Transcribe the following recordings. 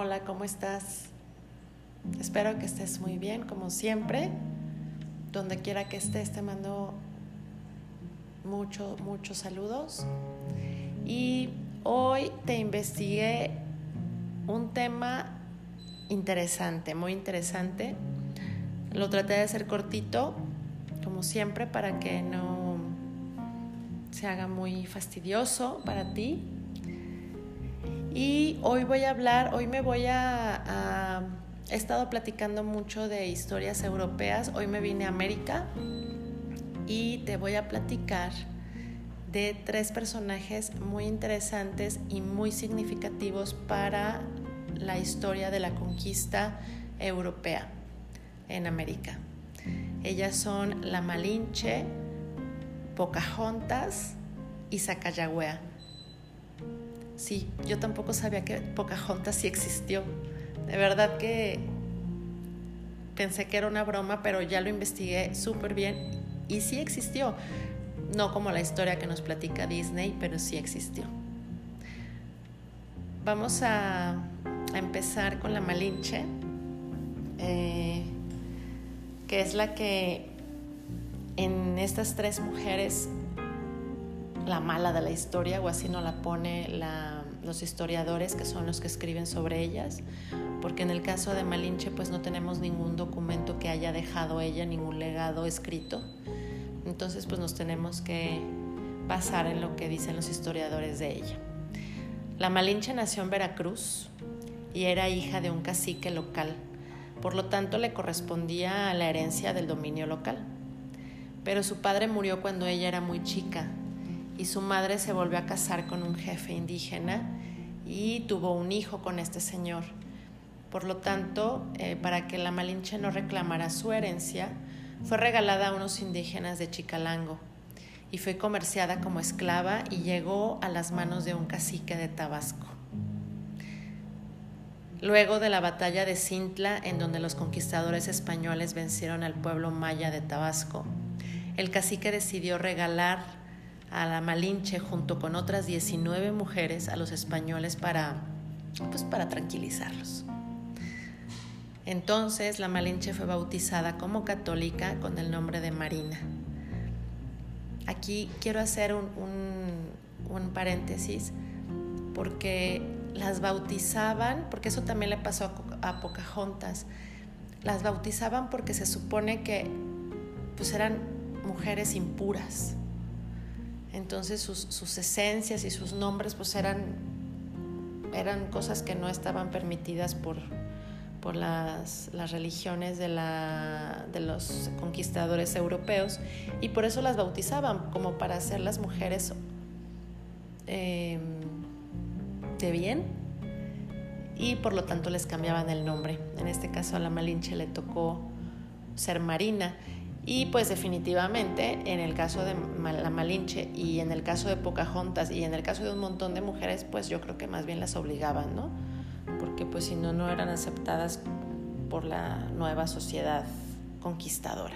Hola, ¿cómo estás? Espero que estés muy bien, como siempre. Donde quiera que estés, te mando muchos, muchos saludos. Y hoy te investigué un tema interesante, muy interesante. Lo traté de hacer cortito, como siempre, para que no se haga muy fastidioso para ti. Y hoy voy a hablar, hoy me voy a, He estado platicando mucho de historias europeas, hoy me vine a América y te voy a platicar de tres personajes muy interesantes y muy significativos para la historia de la conquista europea en América. Ellas son la Malinche, Pocahontas y Sacagawea. Sí, yo tampoco sabía que Pocahontas sí existió. De verdad que pensé que era una broma, pero ya lo investigué súper bien y sí existió. No como la historia que nos platica Disney, pero sí existió. Vamos a, empezar con la Malinche, eh, que es la que en estas tres mujeres la mala de la historia, o así no la pone los historiadores que son los que escriben sobre ellas, porque en el caso de Malinche pues no tenemos ningún documento que haya dejado ella, ningún legado escrito, entonces pues nos tenemos que basar en lo que dicen los historiadores de ella. La Malinche nació en Veracruz y era hija de un cacique local, por lo tanto le correspondía a la herencia del dominio local. Pero su padre murió cuando ella era muy chica y su madre se volvió a casar con un jefe indígena y tuvo un hijo con este señor. Por lo tanto, eh, para que la Malinche no reclamara su herencia, fue regalada a unos indígenas de Chicalango y fue comerciada como esclava y llegó a las manos de un cacique de Tabasco. Luego de la batalla de Cintla, en donde los conquistadores españoles vencieron al pueblo maya de Tabasco, el cacique decidió regalar a la Malinche junto con otras 19 mujeres a los españoles para, pues, para tranquilizarlos. Entonces la Malinche fue bautizada como católica con el nombre de Marina. Aquí quiero hacer un, un paréntesis porque las bautizaban, porque eso también le pasó a, Pocahontas, las bautizaban porque se supone que pues eran mujeres impuras. Entonces sus, esencias y sus nombres pues eran, eran cosas que no estaban permitidas por, por las, religiones de, la, de los conquistadores europeos y por eso las bautizaban como para ser las mujeres em, de bien y por lo tanto les cambiaban el nombre. En este caso a la Malinche le tocó ser Marina y pues definitivamente en el caso de la Malinche y en el caso de Pocahontas y en el caso de un montón de mujeres, pues yo creo que más bien las obligaban, ¿no? Porque pues si no, no eran aceptadas por la nueva sociedad conquistadora.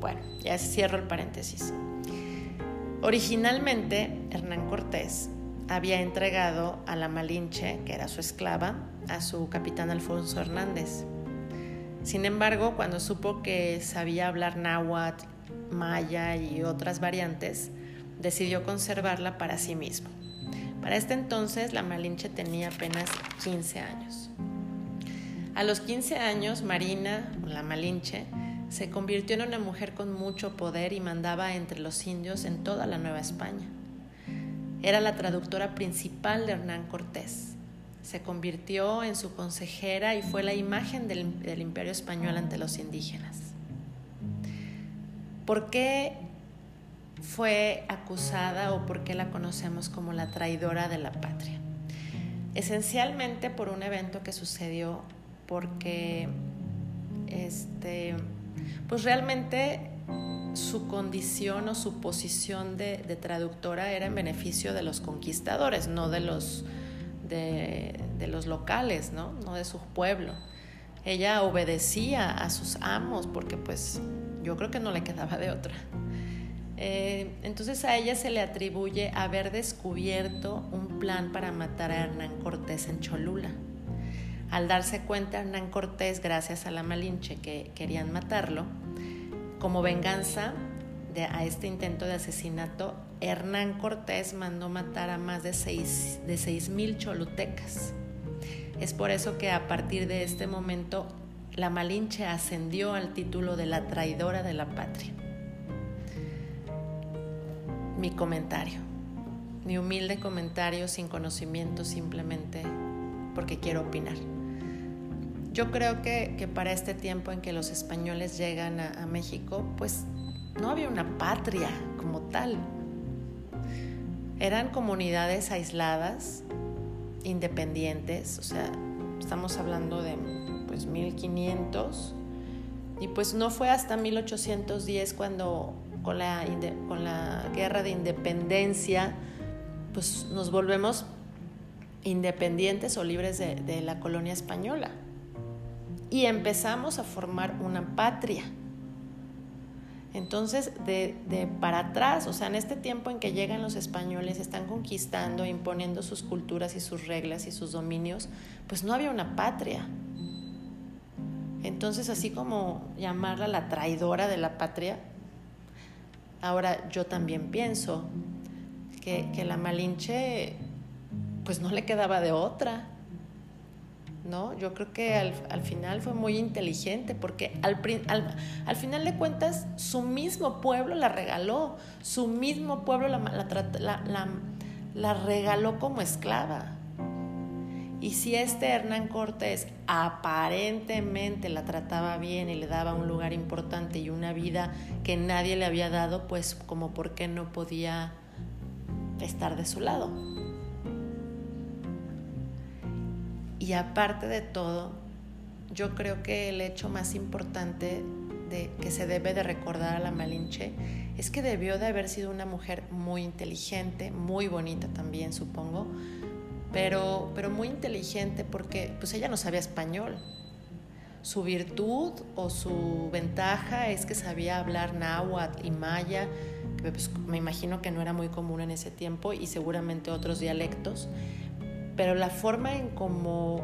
Bueno, ya cierro el paréntesis. Originalmente, Hernán Cortés había entregado a la Malinche, que era su esclava, a su capitán Alfonso Hernández. Sin embargo, cuando supo que sabía hablar náhuatl, maya y otras variantes, decidió conservarla para sí mismo. Para este entonces, la Malinche tenía apenas 15 años. A los 15 años, Marina, la Malinche, se convirtió en una mujer con mucho poder y mandaba entre los indios en toda la Nueva España. Era la traductora principal de Hernán Cortés se convirtió en su consejera y fue la imagen del, imperio español ante los indígenas. ¿Por qué fue acusada o por qué la conocemos como la traidora de la patria? Esencialmente por un evento que sucedió porque este, pues realmente su condición o su posición de, de, traductora era en beneficio de los conquistadores, no de los de, los locales, ¿no? no de su pueblo. Ella obedecía a sus amos porque pues yo creo que no le quedaba de otra. Eh, entonces a ella se le atribuye haber descubierto un plan para matar a Hernán Cortés en Cholula. Al darse cuenta Hernán Cortés, gracias a la Malinche que querían matarlo, como venganza a este intento de asesinato, Hernán Cortés mandó matar a más de seis de mil cholutecas. Es por eso que a partir de este momento la Malinche ascendió al título de la traidora de la patria. Mi comentario, mi humilde comentario sin conocimiento, simplemente porque quiero opinar. Yo creo que, para este tiempo en que los españoles llegan a México, pues no había una patria como tal. Eran comunidades aisladas, independientes, o sea, estamos hablando de pues 1500 y pues no fue hasta 1810 cuando con la, guerra de independencia pues nos volvemos independientes o libres de la colonia española y empezamos a formar una patria. Entonces, de, para atrás, o sea, en este tiempo en que llegan los españoles, están conquistando, imponiendo sus culturas y sus reglas y sus dominios, pues no había una patria. Entonces, así como llamarla la traidora de la patria, ahora yo también pienso que, que la Malinche, pues no le quedaba de otra ¿no? Yo creo que al, final fue muy inteligente porque al, al, final de cuentas su mismo pueblo la regaló, su mismo pueblo la, la, la regaló como esclava. Y si este Hernán Cortés aparentemente la trataba bien y le daba un lugar importante y una vida que nadie le había dado, pues como por qué no podía estar de su lado. Y aparte de todo, yo creo que el hecho más importante de, que se debe de recordar a la Malinche es que debió de haber sido una mujer muy inteligente, muy bonita también, supongo, pero, pero muy inteligente porque pues ella no sabía español. Su virtud o su ventaja es que sabía hablar náhuatl y maya, que pues, me imagino que no era muy común en ese tiempo, y seguramente otros dialectos pero la forma en cómo,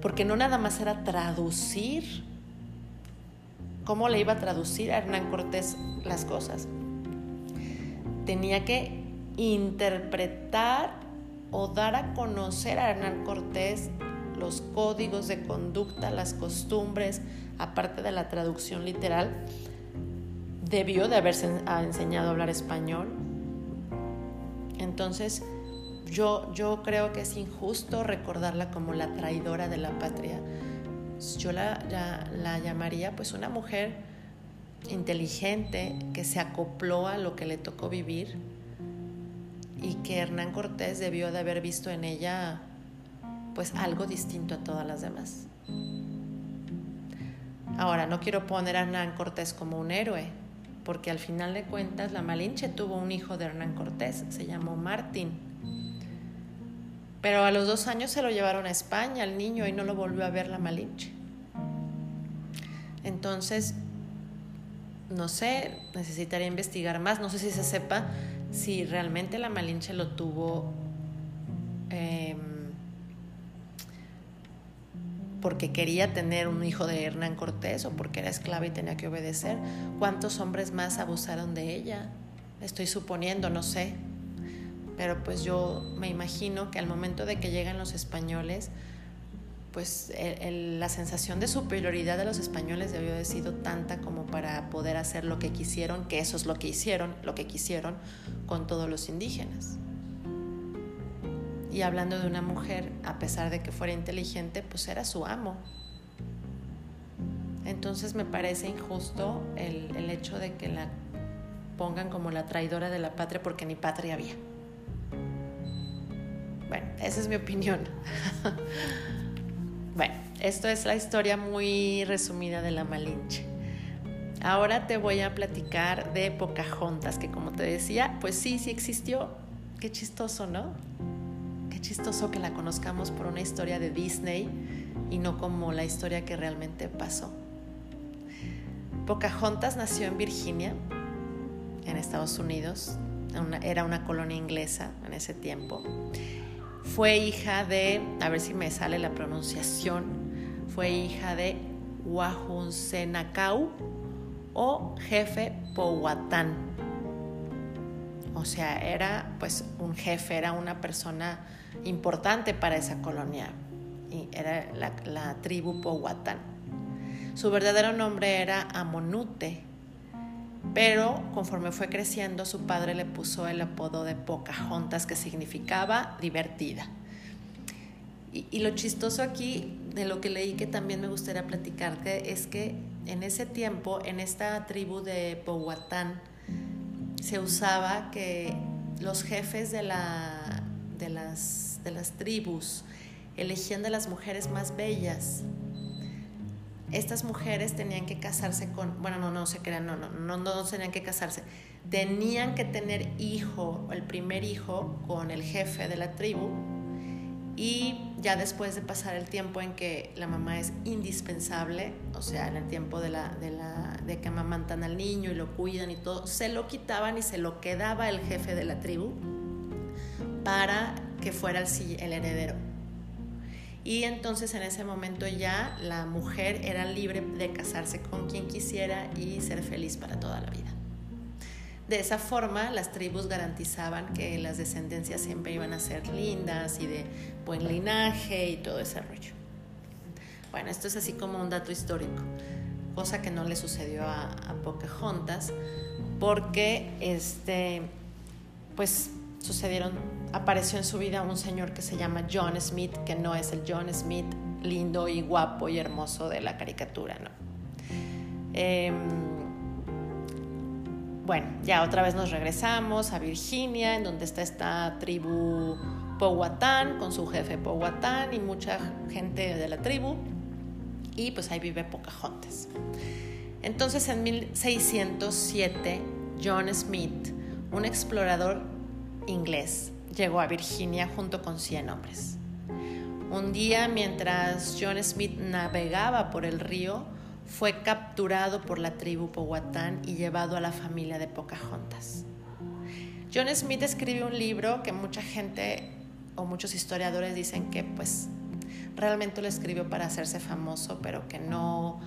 porque no nada más era traducir, cómo le iba a traducir a Hernán Cortés las cosas. Tenía que interpretar o dar a conocer a Hernán Cortés los códigos de conducta, las costumbres, aparte de la traducción literal. Debió de haberse enseñado a hablar español. Entonces, yo, creo que es injusto recordarla como la traidora de la patria. Yo la, la, llamaría pues una mujer inteligente que se acopló a lo que le tocó vivir y que Hernán Cortés debió de haber visto en ella pues algo distinto a todas las demás. Ahora, no quiero poner a Hernán Cortés como un héroe, porque al final de cuentas la Malinche tuvo un hijo de Hernán Cortés, se llamó Martín. Pero a los dos años se lo llevaron a España al niño y no lo volvió a ver la Malinche. Entonces, no sé, necesitaría investigar más. No sé si se sepa si realmente la Malinche lo tuvo em, porque quería tener un hijo de Hernán Cortés o porque era esclava y tenía que obedecer. ¿Cuántos hombres más abusaron de ella? Estoy suponiendo, no sé pero pues yo me imagino que al momento de que llegan los españoles, pues la sensación de superioridad de los españoles debió haber sido tanta como para poder hacer lo que quisieron, que eso es lo que hicieron, lo que quisieron con todos los indígenas. Y hablando de una mujer, a pesar de que fuera inteligente, pues era su amo. Entonces me parece injusto el hecho de que la pongan como la traidora de la patria porque ni patria había. Bueno, esa es mi opinión. bueno, esto es la historia muy resumida de la Malinche. Ahora te voy a platicar de Pocahontas, que como te decía, pues sí, sí existió. Qué chistoso, ¿no? Qué chistoso que la conozcamos por una historia de Disney y no como la historia que realmente pasó. Pocahontas nació en Virginia, en Estados Unidos. era una colonia inglesa en ese tiempo fue hija de, a ver si me sale la pronunciación, fue hija de Wahunsenacau o jefe Powhatan. O sea, era pues un jefe, era una persona importante para esa colonia. Y era la tribu Powhatan. Su verdadero nombre era Amonute, pero conforme fue creciendo su padre le puso el apodo de Pocahontas, que significaba divertida. Y, lo chistoso aquí de lo que leí que también me gustaría platicarte es que en ese tiempo, en esta tribu de Powhatan, se usaba que los jefes de, la, de, las, de las tribus elegían de las mujeres más bellas estas mujeres tenían que casarse con, bueno, no, no se crean, no, no, no, no tenían que casarse, tenían que tener hijo, el primer hijo, con el jefe de la tribu y ya después de pasar el tiempo en que la mamá es indispensable, o sea, en el tiempo de, la, de, la, de que amamantan al niño y lo cuidan y todo, se lo quitaban y se lo quedaba el jefe de la tribu para que fuera el, el heredero. Y entonces en ese momento ya la mujer era libre de casarse con quien quisiera y ser feliz para toda la vida. De esa forma, las tribus garantizaban que las descendencias siempre iban a ser lindas y de buen linaje y todo ese rollo. Bueno, esto es así como un dato histórico, cosa que no le sucedió a, a Pocahontas, porque este, pues sucedieron, apareció en su vida un señor que se llama John Smith, que no es el John Smith lindo y guapo y hermoso de la caricatura, ¿no? Em, bueno, ya otra vez nos regresamos a Virginia, en donde está esta tribu Powhatan, con su jefe Powhatan y mucha gente de la tribu, y pues ahí vive Pocahontas. Entonces en 1607, John Smith, un explorador inglés llegó a Virginia junto con 100 hombres. Un día, mientras John Smith navegaba por el río, fue capturado por la tribu Powhatan y llevado a la familia de Pocahontas. John Smith escribe un libro que mucha gente o muchos historiadores dicen que pues realmente lo escribió para hacerse famoso, pero que no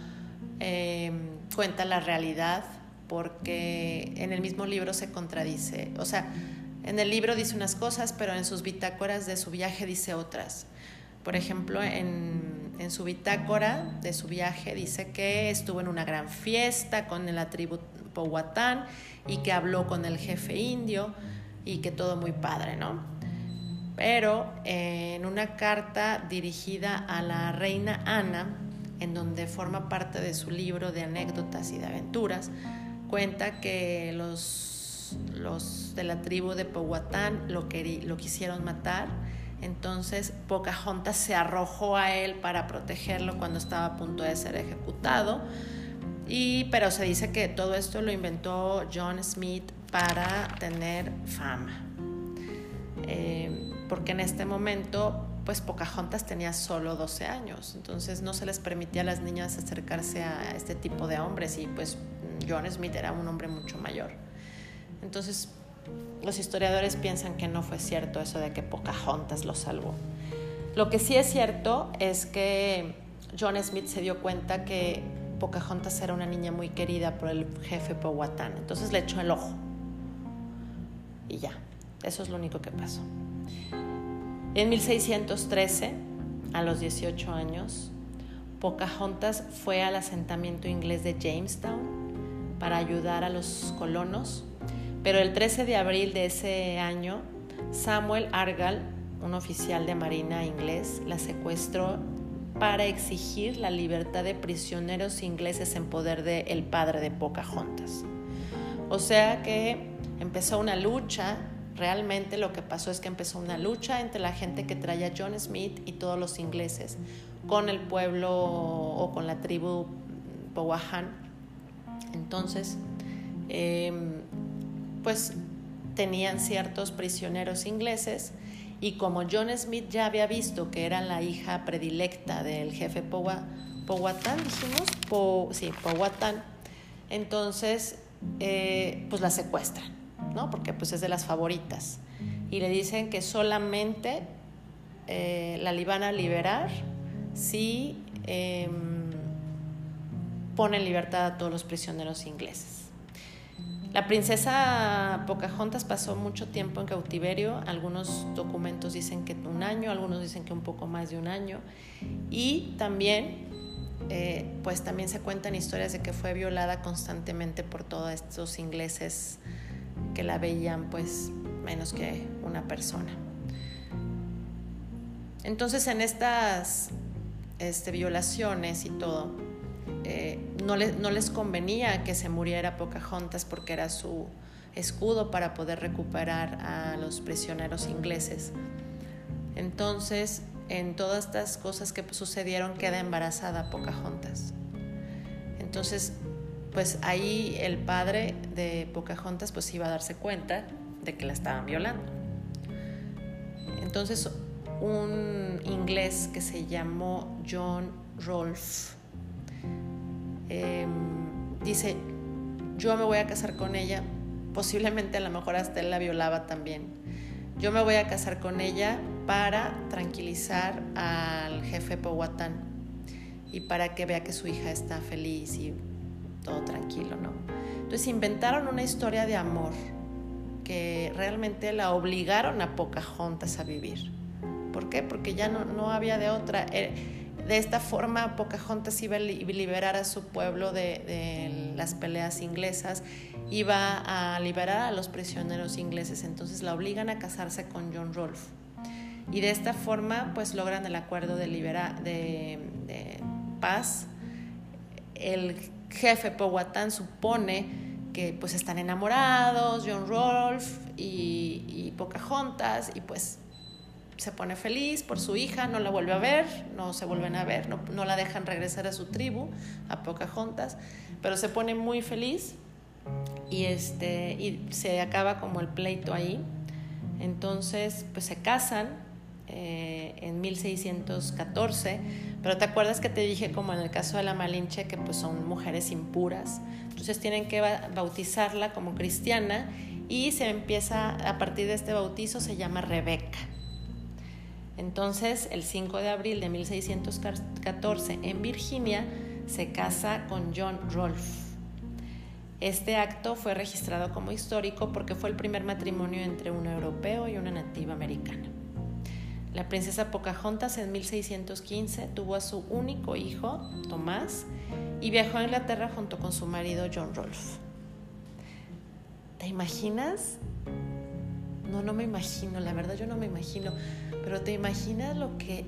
eh, cuenta la realidad porque en el mismo libro se contradice. O sea, en el libro dice unas cosas, pero en sus bitácoras de su viaje dice otras. Por ejemplo, en, su bitácora de su viaje dice que estuvo en una gran fiesta con la tribu Powhatan y que habló con el jefe indio y que todo muy padre, ¿no? Pero en una carta dirigida a la reina Ana, en donde forma parte de su libro de anécdotas y de aventuras, cuenta que los los de la tribu de Powhatan lo, lo quisieron matar. Entonces Pocahontas se arrojó a él para protegerlo cuando estaba a punto de ser ejecutado. Y, pero se dice que todo esto lo inventó John Smith para tener fama. Eh, porque en este momento, pues Pocahontas tenía solo 12 años, entonces no se les permitía a las niñas acercarse a este tipo de hombres y pues John Smith era un hombre mucho mayor. Entonces, los historiadores piensan que no fue cierto eso de que Pocahontas lo salvó. Lo que sí es cierto es que John Smith se dio cuenta que Pocahontas era una niña muy querida por el jefe Powhatan, entonces le echó el ojo. Y ya, eso es lo único que pasó. En 1613, a los 18 años, Pocahontas fue al asentamiento inglés de Jamestown para ayudar a los colonos pero el 13 de abril de ese año, Samuel Argal, un oficial de marina inglés, la secuestró para exigir la libertad de prisioneros ingleses en poder del el padre de Pocahontas. O sea que empezó una lucha, realmente lo que pasó es que empezó una lucha entre la gente que traía John Smith y todos los ingleses con el pueblo o con la tribu Powhatan. Entonces, em, pues tenían ciertos prisioneros ingleses y como John Smith ya había visto que era la hija predilecta del jefe Powhatan, dijimos, sí, Powhatan, entonces eh, pues la secuestran, ¿no? Porque pues es de las favoritas y le dicen que solamente eh, la iban a liberar si em, pone en libertad a todos los prisioneros ingleses. La princesa Pocahontas pasó mucho tiempo en cautiverio, algunos documentos dicen que un año, algunos dicen que un poco más de un año, y también, eh, pues también se cuentan historias de que fue violada constantemente por todos estos ingleses que la veían pues menos que una persona. Entonces en estas este, violaciones y todo, eh, no, no, les convenía que se muriera Pocahontas porque era su escudo para poder recuperar a los prisioneros ingleses. Entonces, en todas estas cosas que sucedieron, queda embarazada Pocahontas. Entonces, pues ahí el padre de Pocahontas pues iba a darse cuenta de que la estaban violando. Entonces, un inglés que se llamó John Rolfe Em, dice, yo me voy a casar con ella, posiblemente a lo mejor hasta él la violaba también. Yo me voy a casar con ella para tranquilizar al jefe Powhatan y para que vea que su hija está feliz y todo tranquilo, ¿no? Entonces inventaron una historia de amor que realmente la obligaron a Pocahontas a vivir. ¿Por qué? Porque ya no, no había de otra. Eh, de esta forma, Pocahontas iba a liberar a su pueblo de, las peleas inglesas, iba a liberar a los prisioneros ingleses, entonces la obligan a casarse con John Rolfe. Y de esta forma, pues logran el acuerdo de, de, paz. El jefe Powhatan supone que pues están enamorados, John Rolfe y, y Pocahontas, y pues se pone feliz por su hija, no la vuelve a ver, no se vuelven a ver, no, la dejan regresar a su tribu, a Pocahontas, pero se pone muy feliz y, este, y se acaba como el pleito ahí. Entonces, pues se casan eh, en 1614, pero te acuerdas que te dije como en el caso de la Malinche que pues son mujeres impuras, entonces tienen que bautizarla como cristiana y se empieza, a partir de este bautizo se llama Rebeca. Entonces, el 5 de abril de 1614, en Virginia, se casa con John Rolfe. Este acto fue registrado como histórico porque fue el primer matrimonio entre un europeo y una nativa americana. La princesa Pocahontas en 1615 tuvo a su único hijo, Tomás, y viajó a Inglaterra junto con su marido John Rolfe. ¿Te imaginas? No, no me imagino, la verdad yo no me imagino pero ¿te imaginas lo que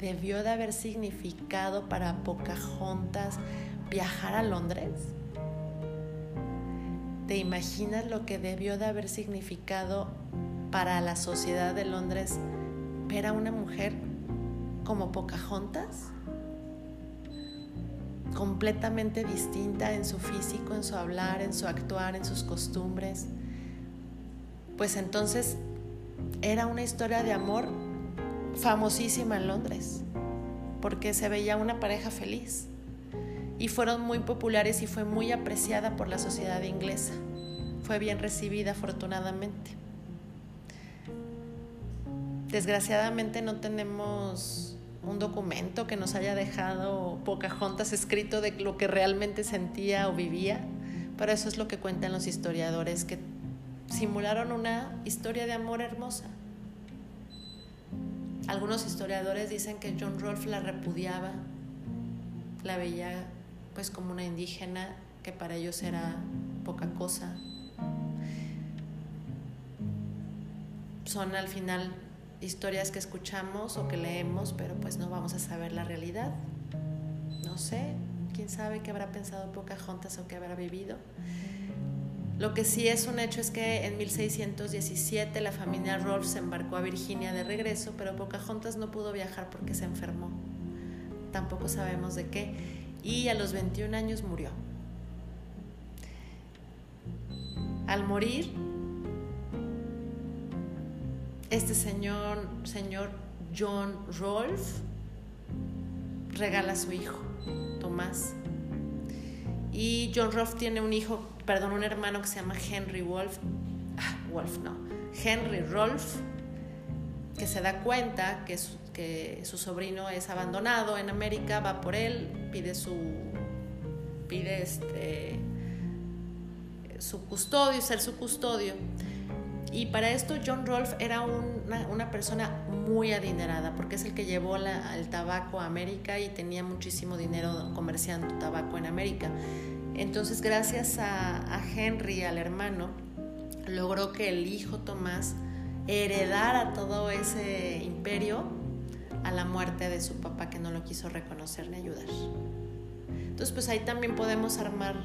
debió de haber significado para Pocahontas viajar a Londres? ¿Te imaginas lo que debió de haber significado para la sociedad de Londres ver a una mujer como Pocahontas? Completamente distinta en su físico, en su hablar, en su actuar, en sus costumbres. Pues entonces era una historia de amor famosísima en Londres, porque se veía una pareja feliz. Y fueron muy populares y fue muy apreciada por la sociedad inglesa. Fue bien recibida afortunadamente. Desgraciadamente no tenemos un documento que nos haya dejado Pocahontas escrito de lo que realmente sentía o vivía, pero eso es lo que cuentan los historiadores, que simularon una historia de amor hermosa. Algunos historiadores dicen que John Rolfe la repudiaba, la veía pues como una indígena que para ellos era poca cosa. Son al final historias que escuchamos o que leemos, pero pues no vamos a saber la realidad. No sé, quién sabe qué habrá pensado Pocahontas o qué habrá vivido. Lo que sí es un hecho es que en 1617 la familia Rolfe se embarcó a Virginia de regreso, pero Pocahontas no pudo viajar porque se enfermó. Tampoco sabemos de qué. Y a los 21 años murió. Al morir, este señor, señor John Rolfe, regala a su hijo, Tomás. Y John Rolfe tiene un hijo perdón, un hermano que se llama Henry Wolf, ah, Wolf no, Henry Rolf, que se da cuenta que su, que sobrino es abandonado en América, va por él, pide su pide este su custodio, ser su custodio. Y para esto John Rolfe era una, persona muy adinerada, porque es el que llevó el tabaco a América y tenía muchísimo dinero comerciando tabaco en América. Entonces, gracias a, Henry, al hermano, logró que el hijo Tomás heredara todo ese imperio a la muerte de su papá que no lo quiso reconocer ni ayudar. Entonces, pues ahí también podemos armar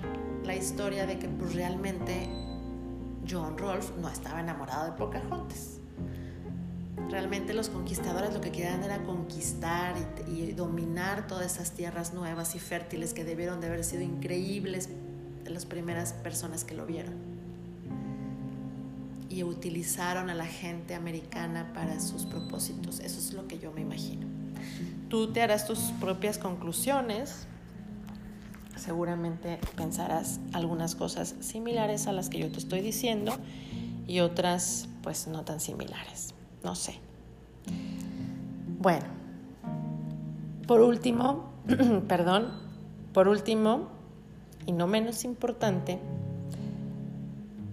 la historia de que pues realmente John Rolfe no estaba enamorado de Pocahontas. Realmente los conquistadores lo que querían era conquistar y, dominar todas esas tierras nuevas y fértiles que debieron de haber sido increíbles de las primeras personas que lo vieron. Y utilizaron a la gente americana para sus propósitos. Eso es lo que yo me imagino. Tú te harás tus propias conclusiones, seguramente pensarás algunas cosas similares a las que yo te estoy diciendo y otras pues no tan similares. No sé. Bueno, por último, perdón, por último y no menos importante,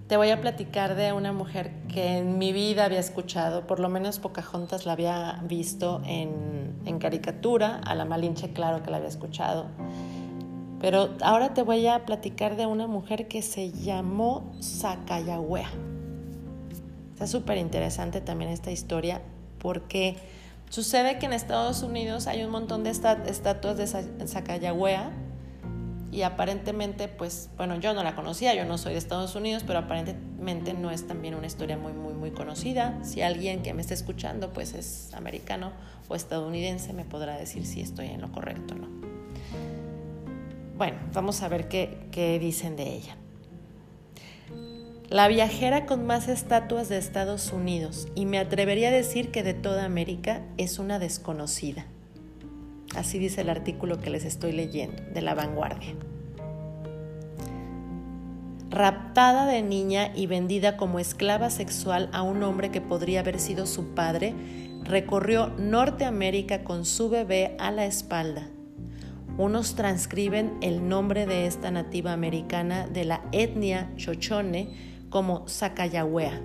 te voy a platicar de una mujer que en mi vida había escuchado, por lo menos Pocahontas la había visto en, caricatura, a la Malinche claro que la había escuchado, pero ahora te voy a platicar de una mujer que se llamó Sacagawea. Está súper interesante también esta historia porque sucede que en Estados Unidos hay un montón de estatuas de Sacagawea y aparentemente, pues, bueno, yo no la conocía, yo no soy de Estados Unidos, pero aparentemente no es también una historia muy, muy, muy conocida. Si alguien que me está escuchando, pues es americano o estadounidense, me podrá decir si estoy en lo correcto o no. Bueno, vamos a ver qué dicen de ella. La viajera con más estatuas de Estados Unidos, y me atrevería a decir que de toda América, es una desconocida. Así dice el artículo que les estoy leyendo, de la vanguardia. Raptada de niña y vendida como esclava sexual a un hombre que podría haber sido su padre, recorrió Norteamérica con su bebé a la espalda unos transcriben el nombre de esta nativa americana de la etnia Shoshone como Sakayawea.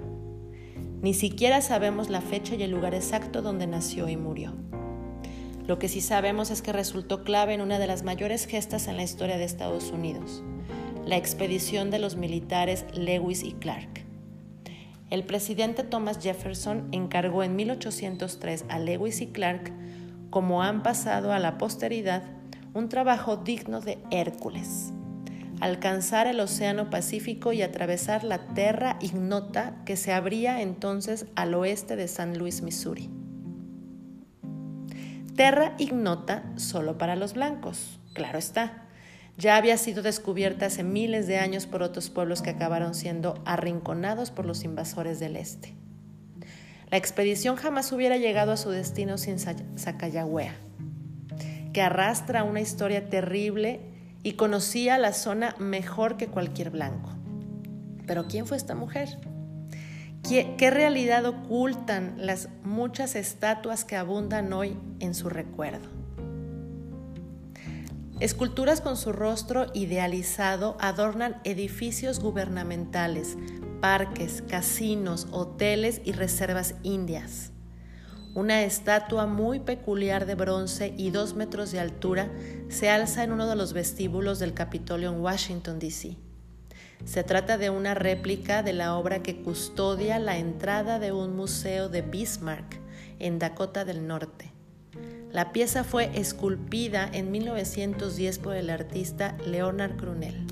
Ni siquiera sabemos la fecha y el lugar exacto donde nació y murió. Lo que sí sabemos es que resultó clave en una de las mayores gestas en la historia de Estados Unidos, la expedición de los militares Lewis y Clark. El presidente Thomas Jefferson encargó en 1803 a Lewis y Clark, como han pasado a la posteridad, un trabajo digno de Hércules. Alcanzar el Océano Pacífico y atravesar la Terra Ignota que se abría entonces al oeste de San Luis, Missouri. Terra Ignota solo para los blancos, claro está. Ya había sido descubierta hace miles de años por otros pueblos que acabaron siendo arrinconados por los invasores del este. La expedición jamás hubiera llegado a su destino sin Sacagawea que arrastra una historia terrible y conocía la zona mejor que cualquier blanco. Pero ¿quién fue esta mujer? ¿Qué, ¿Qué, realidad ocultan las muchas estatuas que abundan hoy en su recuerdo? Esculturas con su rostro idealizado adornan edificios gubernamentales, parques, casinos, hoteles y reservas indias. Una estatua muy peculiar de bronce y dos metros de altura se alza en uno de los vestíbulos del Capitolio en Washington, D.C. Se trata de una réplica de la obra que custodia la entrada de un museo de Bismarck, en Dakota del Norte. La pieza fue esculpida en 1910 por el artista Leonard Crunel.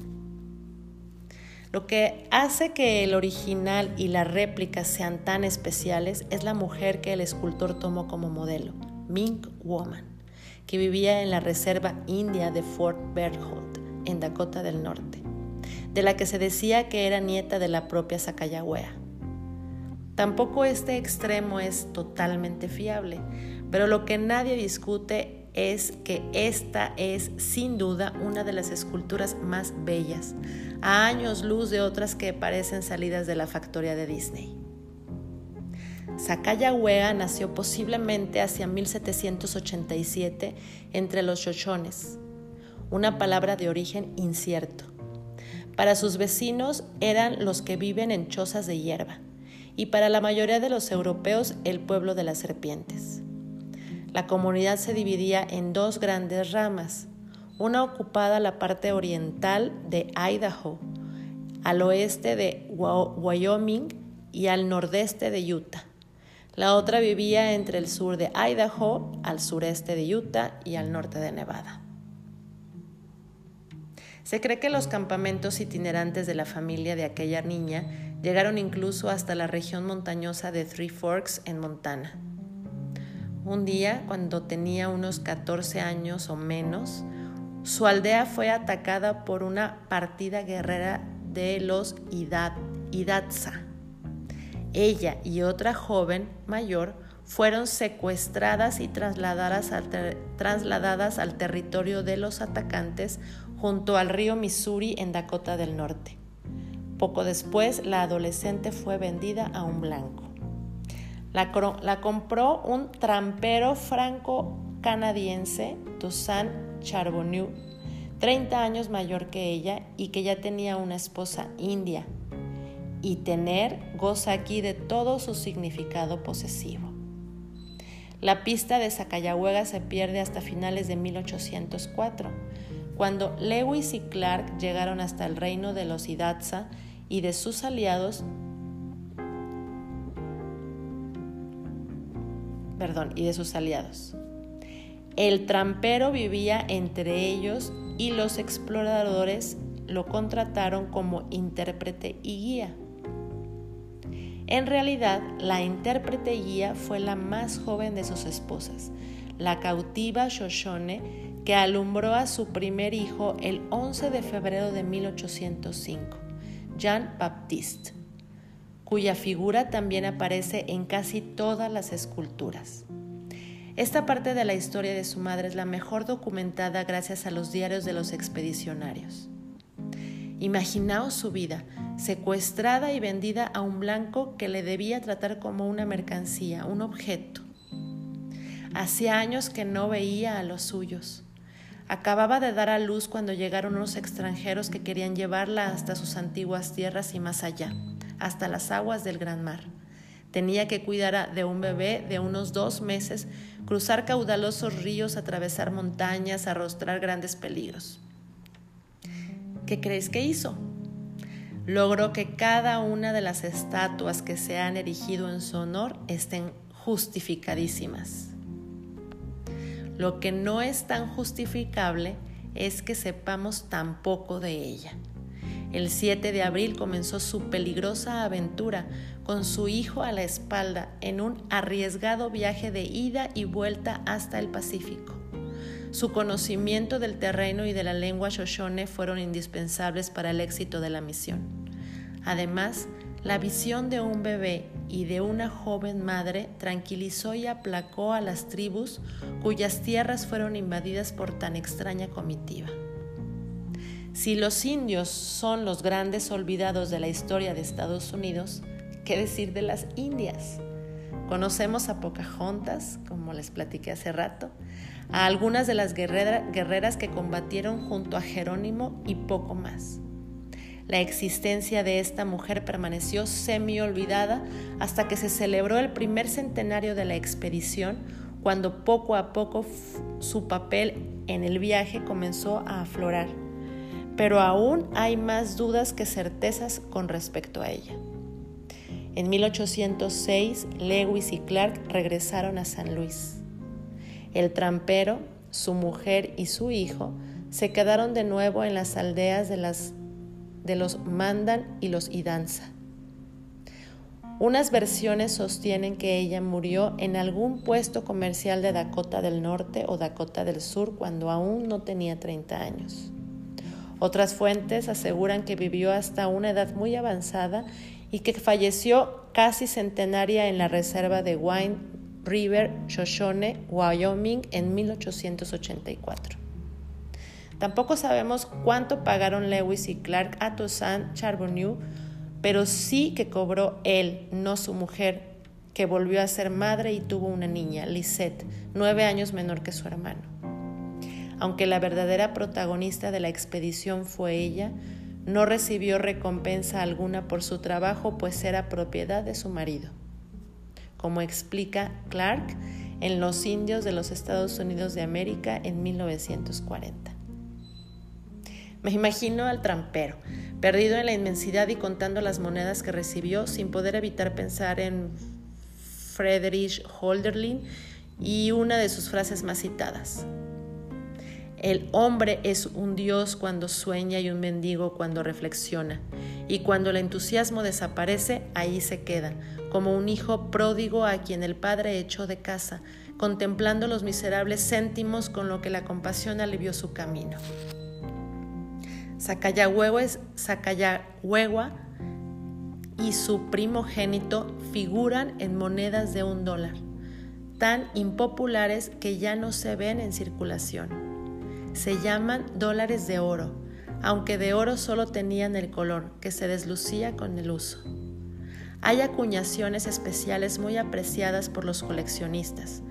Lo que hace que el original y la réplica sean tan especiales es la mujer que el escultor tomó como modelo, Mink Woman, que vivía en la reserva india de Fort Berthold, en Dakota del Norte, de la que se decía que era nieta de la propia Sacagawea. Tampoco este extremo es totalmente fiable, pero lo que nadie discute es que esta es sin duda una de las esculturas más bellas, a años luz de otras que parecen salidas de la factoría de Disney. Sacayahuega nació posiblemente hacia 1787 entre los Shoshones, una palabra de origen incierto. Para sus vecinos eran los que viven en chozas de hierba y para la mayoría de los europeos el pueblo de las serpientes. La comunidad se dividía en dos grandes ramas, una ocupada la parte oriental de Idaho, al oeste de Wyoming y al nordeste de Utah. La otra vivía entre el sur de Idaho, al sureste de Utah y al norte de Nevada. Se cree que los campamentos itinerantes de la familia de aquella niña llegaron incluso hasta la región montañosa de Three Forks en Montana. Un día, cuando tenía unos 14 años o menos, su aldea fue atacada por una partida guerrera de los Idatsa. Ella y otra joven mayor fueron secuestradas y trasladadas al, trasladadas al territorio de los atacantes junto al río Missouri en Dakota del Norte. Poco después, la adolescente fue vendida a un blanco. La, compró un trampero franco-canadiense, Toussaint Charbonneau, 30 años mayor que ella y que ya tenía una esposa india. Y tener goza aquí de todo su significado posesivo. La pista de Sacayahuega se pierde hasta finales de 1804, cuando Lewis y Clark llegaron hasta el reino de los Hidatsa y de sus aliados, perdón, y de sus aliados. El trampero vivía entre ellos y los exploradores lo contrataron como intérprete y guía. En realidad, la intérprete y guía fue la más joven de sus esposas, la cautiva Shoshone, que alumbró a su primer hijo el 11 de febrero de 1805, Jean Baptiste, cuya figura también aparece en casi todas las esculturas. Esta parte de la historia de su madre es la mejor documentada gracias a los diarios de los expedicionarios. Imaginaos su vida, secuestrada y vendida a un blanco que le debía tratar como una mercancía, un objeto. Hacía años que no veía a los suyos. Acababa de dar a luz cuando llegaron unos extranjeros que querían llevarla hasta sus antiguas tierras y más allá, hasta las aguas del gran mar. Tenía que cuidar de un bebé de unos dos meses, cruzar caudalosos ríos, atravesar montañas, arrostrar grandes peligros. ¿Qué crees que hizo? Logró que cada una de las estatuas que se han erigido en su honor estén justificadísimas. Lo que no es tan justificable es que sepamos tan poco de ella. El 7 de abril comenzó su peligrosa aventura con su hijo a la espalda en un arriesgado viaje de ida y vuelta hasta el Pacífico. Su conocimiento del terreno y de la lengua Shoshone fueron indispensables para el éxito de la misión. Además, la visión de un bebé y de una joven madre tranquilizó y aplacó a las tribus cuyas tierras fueron invadidas por tan extraña comitiva. Si los indios son los grandes olvidados de la historia de Estados Unidos, ¿qué decir de las indias? Conocemos a Pocahontas, como les platiqué hace rato, a algunas de las guerreras que combatieron junto a Jerónimo y poco más. La existencia de esta mujer permaneció semi olvidada hasta que se celebró el primer centenario de la expedición, cuando poco a poco su papel en el viaje comenzó a aflorar. Pero aún hay más dudas que certezas con respecto a ella. En 1806, Lewis y Clark regresaron a San Luis. El trampero, su mujer y su hijo se quedaron de nuevo en las aldeas de de los Mandan y los Idanza. Unas versiones sostienen que ella murió en algún puesto comercial de Dakota del Norte o Dakota del Sur cuando aún no tenía 30 años. Otras fuentes aseguran que vivió hasta una edad muy avanzada y que falleció casi centenaria en la reserva de Wine River, Shoshone, Wyoming en 1884. Tampoco sabemos cuánto pagaron Lewis y Clark a Toussaint Charbonneau, pero sí que cobró él, no su mujer, que volvió a ser madre y tuvo una niña, Lisette, nueve años menor que su hermano. Aunque la verdadera protagonista de la expedición fue ella, no recibió recompensa alguna por su trabajo, pues era propiedad de su marido. Como explica Clark en Los indios de los Estados Unidos de América en 1940. Me imagino al trampero, perdido en la inmensidad y contando las monedas que recibió sin poder evitar pensar en Friedrich Holderlin y una de sus frases más citadas. El hombre es un dios cuando sueña y un mendigo cuando reflexiona, y cuando el entusiasmo desaparece, ahí se queda, como un hijo pródigo a quien el padre echó de casa, contemplando los miserables céntimos con lo que la compasión alivió su camino. Sacayagüegua y su primogénito figuran en monedas de un dólar, tan impopulares que ya no se ven en circulación. Se llaman dólares de oro, aunque de oro solo tenían el color, que se deslucía con el uso. Hay acuñaciones especiales muy apreciadas por los coleccionistas,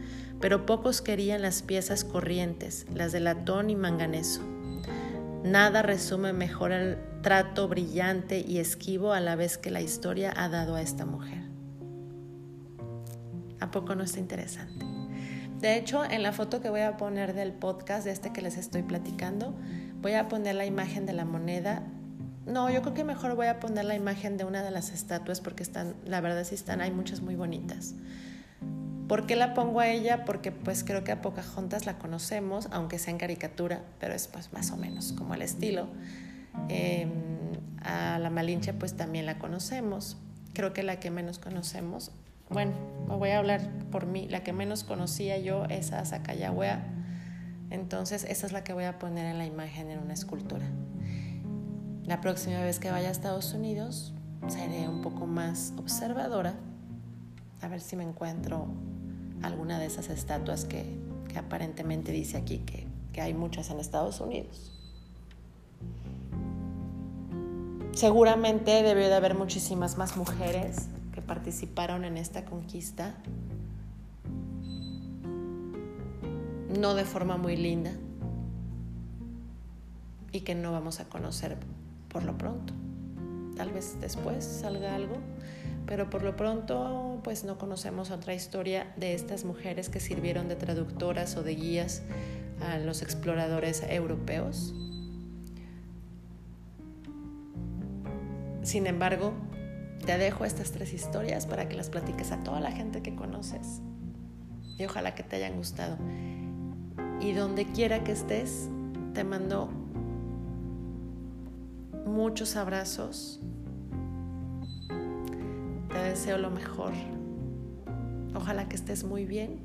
pero pocos querían las piezas corrientes, las de latón y manganeso. Nada resume mejor el trato brillante y esquivo a la vez que la historia ha dado a esta mujer. ¿A poco no está interesante? De hecho, en la foto que voy a poner del podcast de este que les estoy platicando, voy a poner la imagen de la moneda. No, yo creo que mejor voy a poner la imagen de una de las estatuas porque están, la verdad sí están, hay muchas muy bonitas. ¿Por qué la pongo a ella? Porque pues creo que a Pocahontas la conocemos, aunque sea en caricatura, pero es pues más o menos como el estilo. Em, a la Malinche pues también la conocemos. Creo que la que menos conocemos, bueno, me voy a hablar por mí, la que menos conocía yo es a Sacayagüea. Entonces esa es la que voy a poner en la imagen en una escultura. La próxima vez que vaya a Estados Unidos seré un poco más observadora, a ver si me encuentro alguna de esas estatuas que, aparentemente dice aquí que, que hay muchas en Estados Unidos. Seguramente debió de haber muchísimas más mujeres que participaron en esta conquista, no de forma muy linda y que no vamos a conocer por lo pronto. Tal vez después salga algo, pero por lo pronto pues no conocemos otra historia de estas mujeres que sirvieron de traductoras o de guías a los exploradores europeos. Sin embargo, te dejo estas tres historias para que las platiques a toda la gente que conoces y ojalá que te hayan gustado. Y donde quiera que estés, te mando muchos abrazos, te deseo lo mejor. Ojalá que estés muy bien.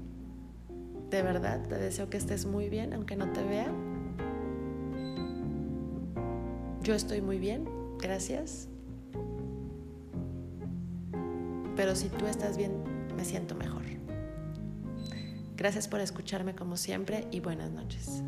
De verdad, te deseo que estés muy bien, aunque no te vea. Yo estoy muy bien, gracias. Pero si tú estás bien, me siento mejor. Gracias por escucharme como siempre y buenas noches.